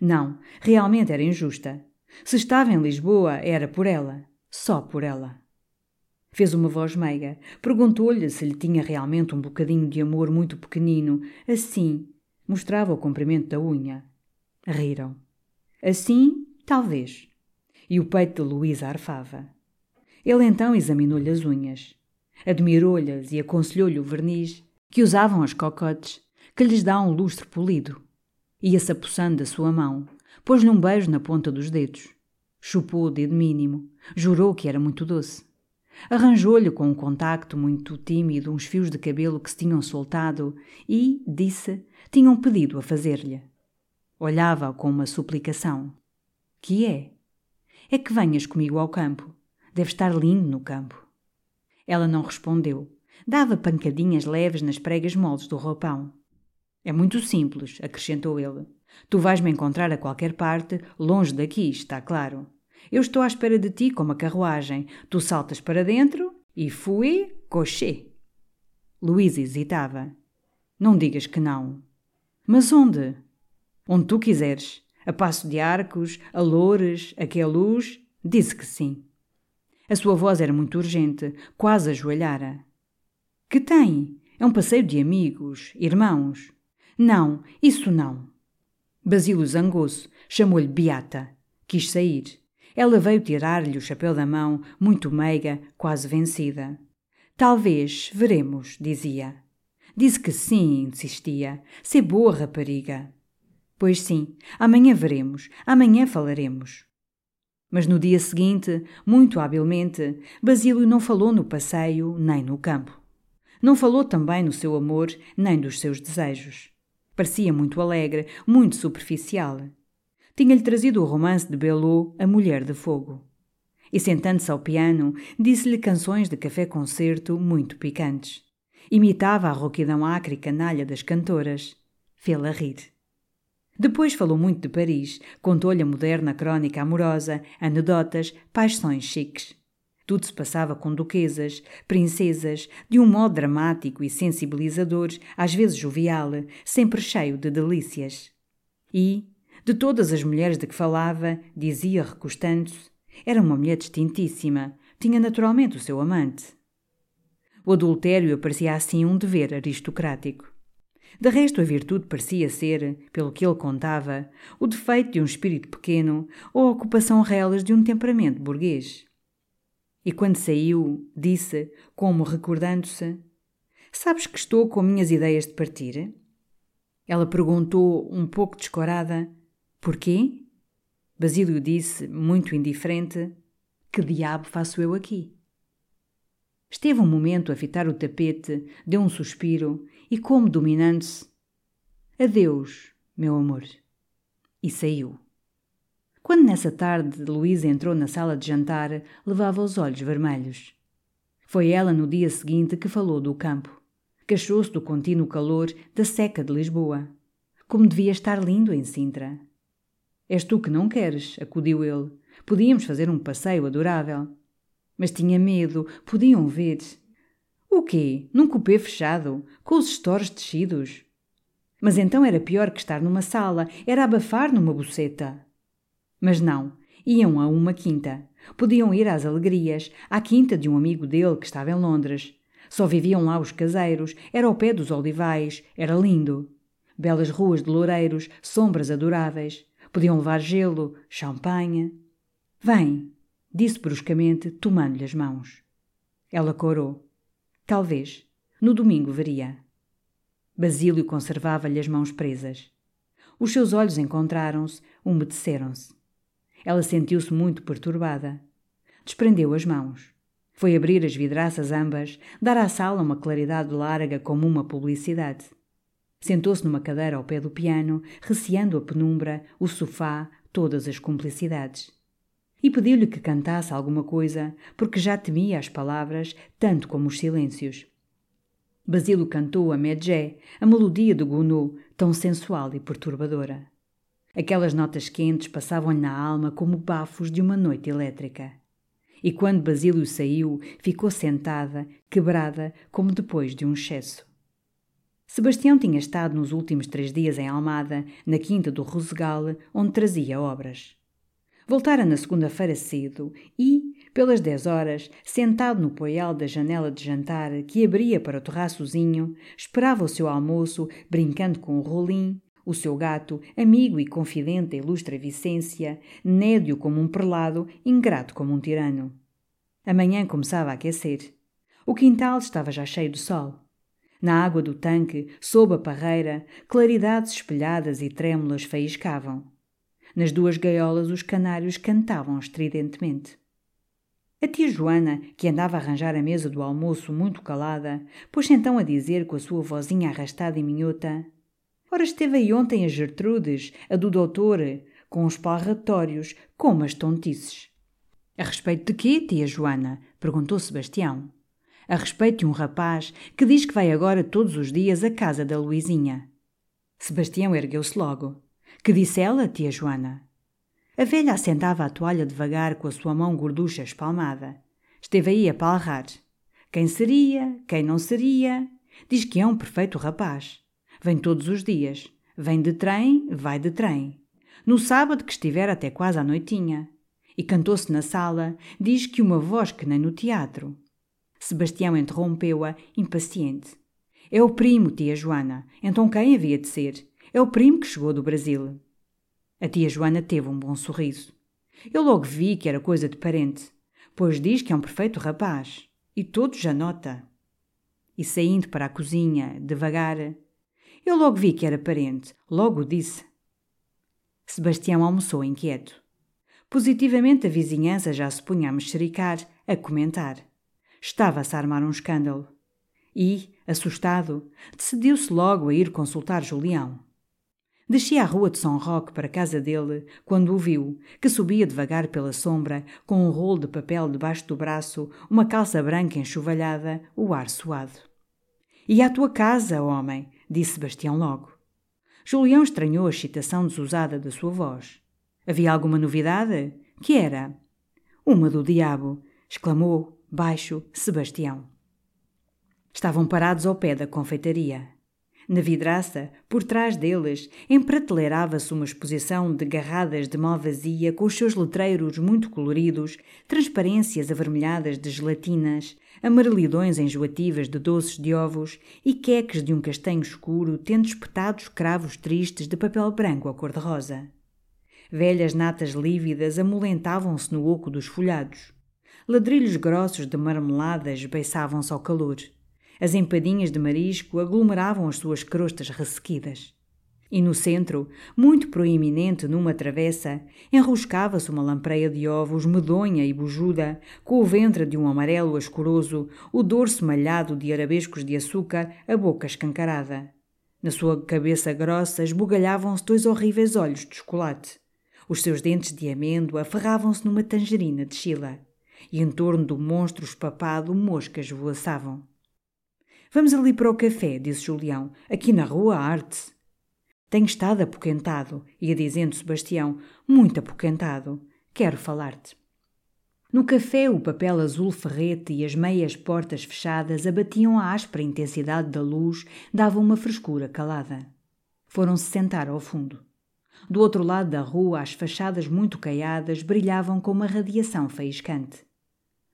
Não, realmente era injusta. Se estava em Lisboa, era por ela. Só por ela. Fez uma voz meiga. Perguntou-lhe se lhe tinha realmente um bocadinho de amor muito pequenino. Assim, mostrava o comprimento da unha. Riram. Assim, talvez. E o peito de Luísa arfava. Ele então examinou-lhe as unhas. Admirou-lhes e aconselhou-lhe o verniz que usavam as cocotes, que lhes dá um lustre polido. Ia-se apossando da sua mão, pôs-lhe um beijo na ponta dos dedos. Chupou o dedo mínimo, jurou que era muito doce. Arranjou-lhe com um contacto muito tímido uns fios de cabelo que se tinham soltado e, disse, tinham pedido a fazer-lhe. Olhava-o com uma suplicação. Que é? É que venhas comigo ao campo. Deve estar lindo no campo. Ela não respondeu. Dava pancadinhas leves nas pregas moldes do roupão. É muito simples, acrescentou ele. Tu vais-me encontrar a qualquer parte, longe daqui, está claro. Eu estou à espera de ti com uma carruagem. Tu saltas para dentro e fui coché. Luísa hesitava. Não digas que não. Mas onde? Onde tu quiseres. A Passo de Arcos, a Loures, a Queluz. Disse que sim. A sua voz era muito urgente, quase ajoelhara. Que tem? É um passeio de amigos, irmãos. Não, isso não. Basílio zangou-se, chamou-lhe Beata. Quis sair. Ela veio tirar-lhe o chapéu da mão, muito meiga, quase vencida. Talvez, veremos, dizia. Disse que sim, insistia. Se boa rapariga. Pois sim, amanhã veremos, amanhã falaremos. Mas no dia seguinte, muito habilmente, Basílio não falou no passeio nem no campo. Não falou também no seu amor nem dos seus desejos. Parecia muito alegre, muito superficial. Tinha-lhe trazido o romance de Belot, A Mulher de Fogo. E sentando-se ao piano, disse-lhe canções de café-concerto muito picantes. Imitava a rouquidão acre e canalha das cantoras. Fê-la rir. Depois falou muito de Paris, contou-lhe a moderna crónica amorosa, anedotas, paixões chiques. Tudo se passava com duquesas, princesas, de um modo dramático e sensibilizador, às vezes jovial, sempre cheio de delícias. E, de todas as mulheres de que falava, dizia recostando-se, era uma mulher distintíssima, tinha naturalmente o seu amante. O adultério parecia assim um dever aristocrático. De resto, a virtude parecia ser, pelo que ele contava, o defeito de um espírito pequeno ou a ocupação relas de um temperamento burguês. E quando saiu, disse, como recordando-se: Sabes que estou com minhas ideias de partir? Ela perguntou, um pouco descorada: Porquê? Basílio disse, muito indiferente: Que diabo faço eu aqui? Esteve um momento a fitar o tapete, deu um suspiro e, como dominando-se: Adeus, meu amor. E saiu. Quando nessa tarde Luísa entrou na sala de jantar, levava os olhos vermelhos. Foi ela no dia seguinte que falou do campo. Queixou-se do contínuo calor da seca de Lisboa. Como devia estar lindo em Sintra. És tu que não queres, acudiu ele. Podíamos fazer um passeio adorável. Mas tinha medo, podiam ver. O quê? Num cupê fechado, com os estores descidos? Mas então era pior que estar numa sala, era abafar numa buceta. Mas não, iam a uma quinta. Podiam ir às alegrias, à quinta de um amigo dele que estava em Londres. Só viviam lá os caseiros, era ao pé dos olivais, era lindo. Belas ruas de loureiros, sombras adoráveis. Podiam levar gelo, champanhe. Vem, disse bruscamente, tomando-lhe as mãos. Ela corou. Talvez. No domingo veria. Basílio conservava-lhe as mãos presas. Os seus olhos encontraram-se, umedeceram-se. Ela sentiu-se muito perturbada. Desprendeu as mãos. Foi abrir as vidraças ambas, dar à sala uma claridade larga como uma publicidade. Sentou-se numa cadeira ao pé do piano, receando a penumbra, o sofá, todas as cumplicidades. E pediu-lhe que cantasse alguma coisa, porque já temia as palavras tanto como os silêncios. Basílio cantou a Medjé, a melodia do Gounod, tão sensual e perturbadora. Aquelas notas quentes passavam-lhe na alma como bafos de uma noite elétrica. E quando Basílio saiu, ficou sentada, quebrada, como depois de um excesso. Sebastião tinha estado nos últimos três dias em Almada, na quinta do Rosegal, onde trazia obras. Voltara na segunda-feira cedo e, pelas dez horas, sentado no poial da janela de jantar que abria para o terraçozinho, esperava o seu almoço, brincando com o rolim, o seu gato, amigo e confidente da ilustre Vicência, nédio como um perlado, ingrato como um tirano. A manhã começava a aquecer. O quintal estava já cheio de sol. Na água do tanque, sob a parreira, claridades espelhadas e trêmulas faiscavam. Nas duas gaiolas os canários cantavam estridentemente. A tia Joana, que andava a arranjar a mesa do almoço muito calada, pôs então a dizer com a sua vozinha arrastada e minhota Ora esteve aí ontem a Gertrudes, a do doutor, com os palratórios, como as tontices. A respeito de quê, tia Joana? perguntou Sebastião. A respeito de um rapaz que diz que vai agora todos os dias à casa da Luizinha. Sebastião ergueu-se logo. Que disse ela, tia Joana? A velha assentava a toalha devagar com a sua mão gorducha espalmada. Esteve aí a palrar. Quem seria? Quem não seria? Diz que é um perfeito rapaz. Vem todos os dias. Vem de trem, vai de trem. No sábado que estiver até quase à noitinha. E cantou-se na sala, diz que uma voz que nem no teatro. Sebastião interrompeu-a, impaciente. É o primo, tia Joana. Então quem havia de ser? É o primo que chegou do Brasil. A tia Joana teve um bom sorriso. Eu logo vi que era coisa de parente, pois diz que é um perfeito rapaz. E todos já nota. E saindo para a cozinha, devagar, eu logo vi que era parente, logo disse. Sebastião almoçou inquieto. Positivamente a vizinhança já se punha a mexericar, a comentar. Estava-se a armar um escândalo. E, assustado, decidiu-se logo a ir consultar Julião. Descia a rua de São Roque para a casa dele quando o viu, que subia devagar pela sombra, com um rolo de papel debaixo do braço, uma calça branca enxovalhada, o ar suado. E à tua casa, homem, disse Sebastião logo. Julião estranhou a excitação desusada da sua voz. Havia alguma novidade? Que era? Uma do diabo, exclamou, baixo, Sebastião. Estavam parados ao pé da confeitaria. Na vidraça, por trás deles, emprateleirava-se uma exposição de garradas de malvazia com os seus letreiros muito coloridos, transparências avermelhadas de gelatinas, amarelidões enjoativas de doces de ovos e queques de um castanho escuro tendo espetados cravos tristes de papel branco à cor-de-rosa. Velhas natas lívidas amolentavam-se no oco dos folhados. Ladrilhos grossos de marmelada esbeiçavam-se ao calor. As empadinhas de marisco aglomeravam as suas crostas ressequidas. E no centro, muito proeminente numa travessa, enroscava-se uma lampreia de ovos medonha e bujuda, com o ventre de um amarelo ascuroso, o dorso malhado de arabescos de açúcar, a boca escancarada. Na sua cabeça grossa esbugalhavam-se dois horríveis olhos de chocolate. Os seus dentes de amêndoa ferravam-se numa tangerina de chila. E em torno do monstro espapado moscas voaçavam. Vamos ali para o café, disse Julião. Aqui na rua Arte. Tenho estado apoquentado, ia dizendo Sebastião, muito apoquentado. Quero falar-te. No café, o papel azul ferrete e as meias portas fechadas abatiam a áspera intensidade da luz, davam uma frescura calada. Foram-se sentar ao fundo. Do outro lado da rua, as fachadas muito caiadas brilhavam com uma radiação faiscante.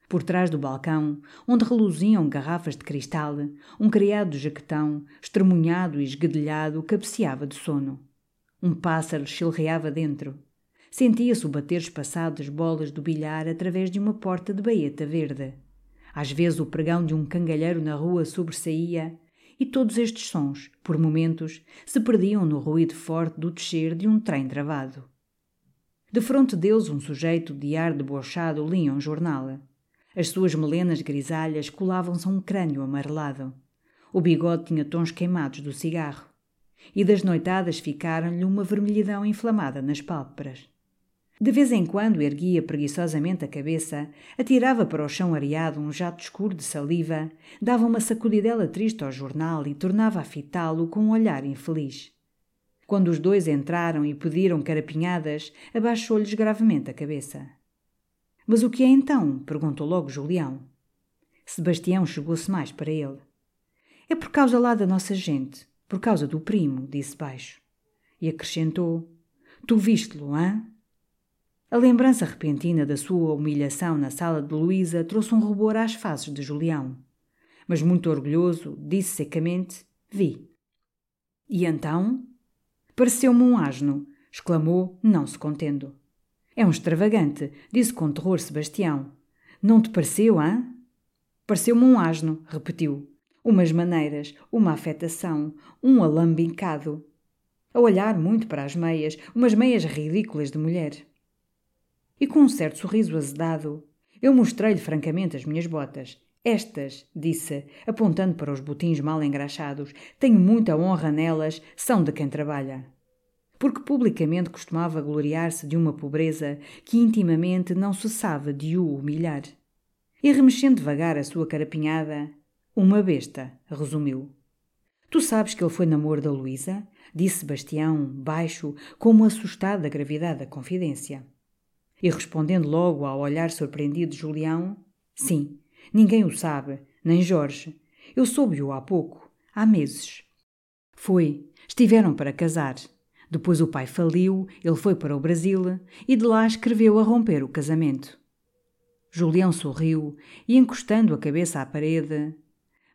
Por trás do balcão, onde reluziam garrafas de cristal, um criado jaquetão, estremunhado e esguedelhado, cabeceava de sono. Um pássaro chilreava dentro. Sentia-se o bater espaçado das bolas do bilhar através de uma porta de baeta verde. Às vezes o pregão de um cangalheiro na rua sobressaía, e todos estes sons, por momentos, se perdiam no ruído forte do descer de um trem travado. De fronte deles um sujeito de ar debochado lia um jornal. As suas melenas grisalhas colavam-se a um crânio amarelado. O bigode tinha tons queimados do cigarro. E das noitadas ficaram-lhe uma vermelhidão inflamada nas pálpebras. De vez em quando erguia preguiçosamente a cabeça, atirava para o chão areado um jato escuro de saliva, dava uma sacudidela triste ao jornal e tornava a fitá-lo com um olhar infeliz. Quando os dois entraram e pediram carapinhadas, abaixou-lhes gravemente a cabeça. Mas o que é então? perguntou logo Julião. Sebastião chegou-se mais para ele. É por causa lá da nossa gente, por causa do primo, disse baixo. E acrescentou: Tu viste-lo, hã? A lembrança repentina da sua humilhação na sala de Luísa trouxe um rubor às faces de Julião. Mas muito orgulhoso, disse secamente: Vi. E então? Pareceu-me um asno, exclamou, não se contendo. É um extravagante, disse com terror Sebastião. Não te pareceu, hã? Pareceu-me um asno, repetiu. Umas maneiras, uma afetação, um alambicado. A olhar muito para as meias, umas meias ridículas de mulher. E com um certo sorriso azedado, eu mostrei-lhe francamente as minhas botas. Estas, disse, apontando para os botins mal engraxados, tenho muita honra nelas, são de quem trabalha porque publicamente costumava gloriar-se de uma pobreza que intimamente não cessava de o humilhar. E remexendo devagar a sua carapinhada, uma besta, resumiu. Tu sabes que ele foi namoro da Luísa? Disse Sebastião, baixo, como assustado da gravidade da confidência. E respondendo logo ao olhar surpreendido de Julião, sim, ninguém o sabe, nem Jorge. Eu soube-o há pouco, há meses. Foi, estiveram para casar. Depois o pai faliu, ele foi para o Brasil e de lá escreveu a romper o casamento. Julião sorriu e, encostando a cabeça à parede,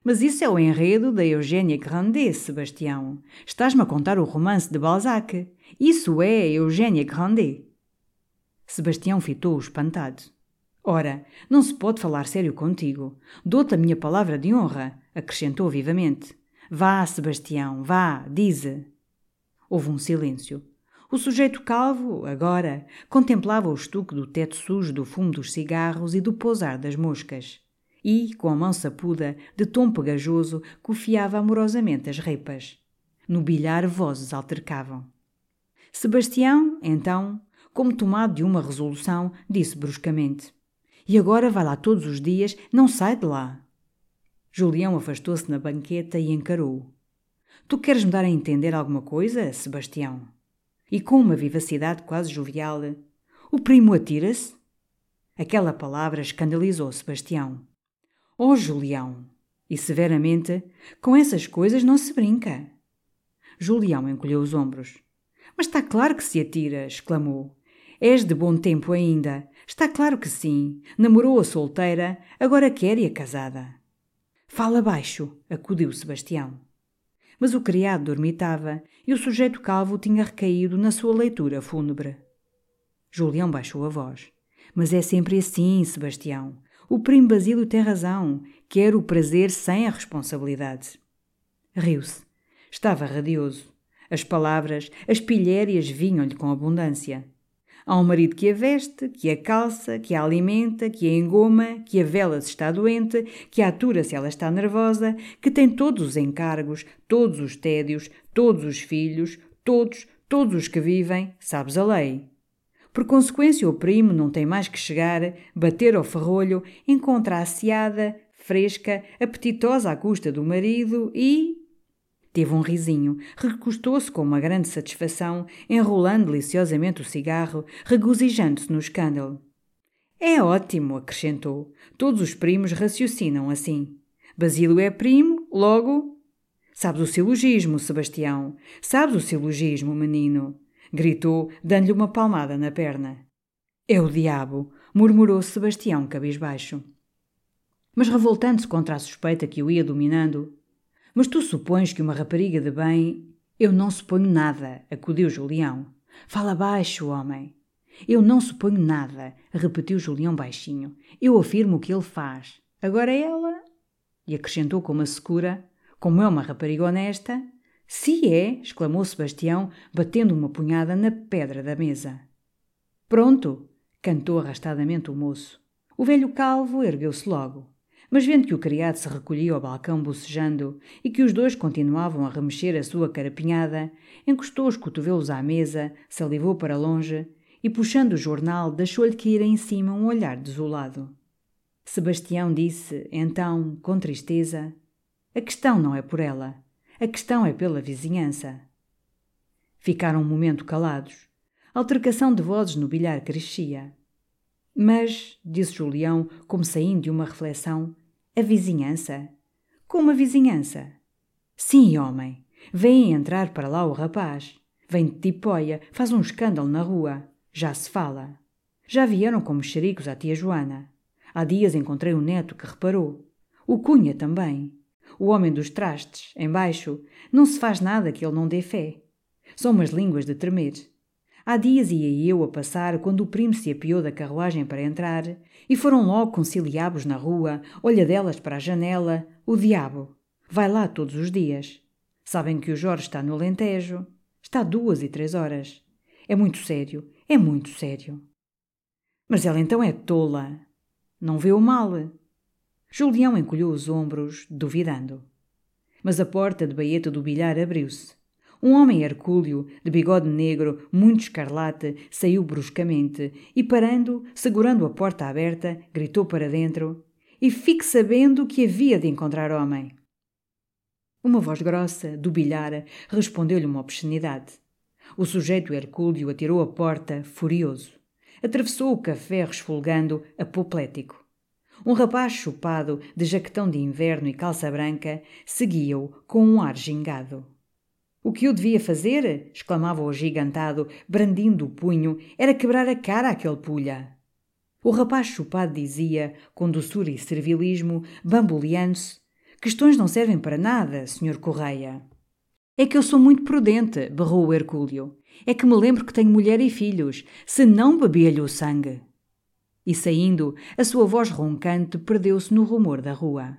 mas isso é o enredo da Eugénia Grandet, Sebastião. Estás-me a contar o romance de Balzac. Isso é Eugénia Grandet. Sebastião fitou-o espantado. Ora, não se pode falar sério contigo. Dou-te a minha palavra de honra, acrescentou vivamente. Vá, Sebastião, vá, dize. Houve um silêncio. O sujeito calvo, agora, contemplava o estuque do teto sujo do fumo dos cigarros e do pousar das moscas. E, com a mão sapuda, de tom pegajoso, cofiava amorosamente as repas. No bilhar vozes altercavam. Sebastião, então, como tomado de uma resolução, disse bruscamente: E agora vai lá todos os dias, não sai de lá. Julião afastou-se na banqueta e encarou-o. Tu queres me dar a entender alguma coisa, Sebastião? E com uma vivacidade quase jovial, o primo atira-se? Aquela palavra escandalizou Sebastião. Oh, Julião! E severamente, com essas coisas não se brinca. Julião encolheu os ombros. Mas está claro que se atira, exclamou. És de bom tempo ainda. Está claro que sim. Namorou a solteira, agora quer e a casada. Fala baixo, acudiu Sebastião. Mas o criado dormitava e o sujeito calvo tinha recaído na sua leitura fúnebre. Julião baixou a voz. Mas é sempre assim, Sebastião. O primo Basílio tem razão. Quer o prazer sem a responsabilidade. Riu-se. Estava radioso. As palavras, as pilhérias vinham-lhe com abundância. Há um marido que a veste, que a calça, que a alimenta, que a engoma, que a vela se está doente, que a atura se ela está nervosa, que tem todos os encargos, todos os tédios, todos os filhos, todos, todos os que vivem, sabes a lei. Por consequência, o primo não tem mais que chegar, bater ao ferrolho, encontra asseada, fresca, apetitosa à custa do marido e Teve um risinho, recostou-se com uma grande satisfação, enrolando deliciosamente o cigarro, regozijando-se no escândalo. É ótimo, acrescentou. Todos os primos raciocinam assim. Basílio é primo, logo. Sabes o silogismo, Sebastião. Sabes o silogismo, menino. Gritou, dando-lhe uma palmada na perna. É o diabo, murmurou Sebastião cabisbaixo. Mas revoltando-se contra a suspeita que o ia dominando, mas tu supões que uma rapariga de bem. Eu não suponho nada, acudiu Julião. Fala baixo, homem. Eu não suponho nada, repetiu Julião baixinho. Eu afirmo o que ele faz. Agora ela. E acrescentou com uma secura, como é uma rapariga honesta. Se é, exclamou Sebastião, batendo uma punhada na pedra da mesa. Pronto, cantou arrastadamente o moço. O velho calvo ergueu-se logo mas vendo que o criado se recolhia ao balcão bocejando e que os dois continuavam a remexer a sua carapinhada, encostou os cotovelos à mesa, salivou para longe e, puxando o jornal, deixou-lhe cair em cima um olhar desolado. Sebastião disse, então, com tristeza: A questão não é por ela, a questão é pela vizinhança. Ficaram um momento calados. A altercação de vozes no bilhar crescia. Mas, disse Julião, como saindo de uma reflexão, a vizinhança? Como a vizinhança? Sim, homem. Vem entrar para lá o rapaz. Vem de tipóia, faz um escândalo na rua. Já se fala. Já vieram como xericos à tia Joana. Há dias encontrei um neto que reparou. O Cunha também. O homem dos trastes, embaixo, não se faz nada que ele não dê fé. São umas línguas de tremer. Há dias ia eu a passar quando o primo se apiou da carruagem para entrar e foram logo conciliabos na rua, olhadelas para a janela. O diabo! Vai lá todos os dias. Sabem que o Jorge está no Alentejo. Está duas e três horas. É muito sério, é muito sério. Mas ela então é tola. Não vê o mal. Julião encolheu os ombros, duvidando. Mas a porta de baeta do bilhar abriu-se. Um homem hercúleo, de bigode negro, muito escarlate, saiu bruscamente e, parando, segurando a porta aberta, gritou para dentro: E fique sabendo que havia de encontrar homem. Uma voz grossa, do bilhar, respondeu-lhe uma obscenidade. O sujeito hercúleo atirou a porta, furioso. Atravessou o café resfolgando, apoplético. Um rapaz chupado, de jaquetão de inverno e calça branca, seguia-o com um ar gingado. O que eu devia fazer, exclamava o agigantado, brandindo o punho, era quebrar a cara àquele pulha. O rapaz chupado dizia, com doçura e servilismo, bamboleando-se, questões não servem para nada, Sr. Correia. É que eu sou muito prudente, berrou o Hercúleo. É que me lembro que tenho mulher e filhos, se não bebia-lhe o sangue. E saindo, a sua voz roncante perdeu-se no rumor da rua.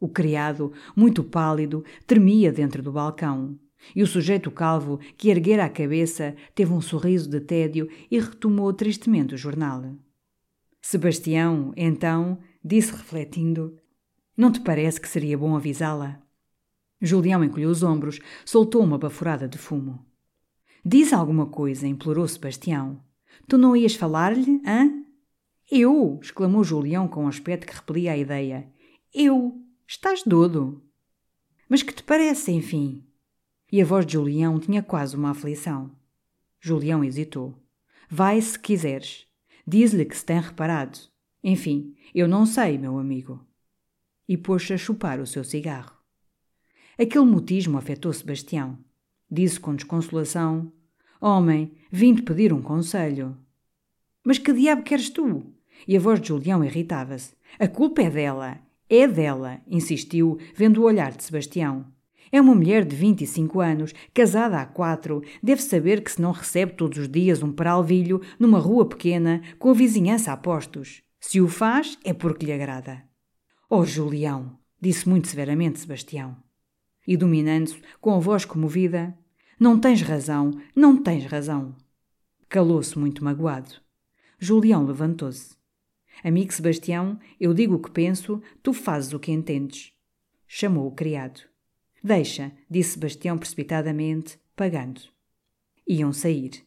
O criado, muito pálido, tremia dentro do balcão. E o sujeito calvo, que erguera a cabeça, teve um sorriso de tédio e retomou tristemente o jornal. Sebastião, então, disse refletindo: Não te parece que seria bom avisá-la? Julião encolheu os ombros, soltou uma baforada de fumo. Diz alguma coisa, implorou Sebastião. Tu não ias falar-lhe, hã? Eu! exclamou Julião com um aspecto que repelia a ideia. Eu! Estás dodo. Mas que te parece, enfim? E a voz de Julião tinha quase uma aflição. Julião hesitou. Vai se quiseres. Diz-lhe que se tem reparado. Enfim, eu não sei, meu amigo. E pôs-se a chupar o seu cigarro. Aquele mutismo afetou Sebastião. Disse com desconsolação: Homem, vim-te pedir um conselho. Mas que diabo queres tu? E a voz de Julião irritava-se. A culpa é dela. É dela, insistiu, vendo o olhar de Sebastião. É uma mulher de 25 anos, casada há quatro, deve saber que se não recebe todos os dias um peralvilho numa rua pequena, com a vizinhança a postos. Se o faz, é porque lhe agrada. Oh, Julião! disse muito severamente Sebastião. E dominando-se, com a voz comovida, não tens razão, não tens razão. Calou-se muito magoado. Julião levantou-se. Amigo Sebastião, eu digo o que penso, tu fazes o que entendes. Chamou o criado. Deixa, disse Sebastião precipitadamente, pagando. Iam sair.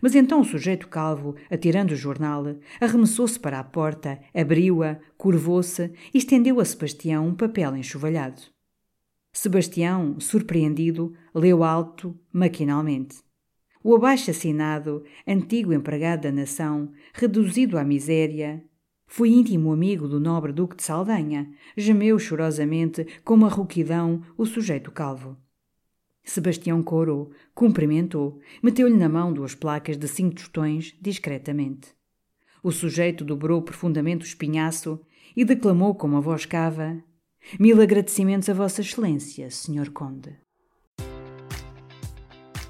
Mas então o sujeito calvo, atirando o jornal, arremessou-se para a porta, abriu-a, curvou-se e estendeu a Sebastião um papel enxovalhado. Sebastião, surpreendido, leu alto, maquinalmente. O abaixo-assinado, antigo empregado da nação, reduzido à miséria, Fui íntimo amigo do nobre Duque de Saldanha, gemeu chorosamente, com uma rouquidão, o sujeito calvo. Sebastião corou, cumprimentou, meteu-lhe na mão duas placas de cinco tostões, discretamente. O sujeito dobrou profundamente o espinhaço e declamou com uma voz cava: Mil agradecimentos a Vossa Excelência, Senhor Conde.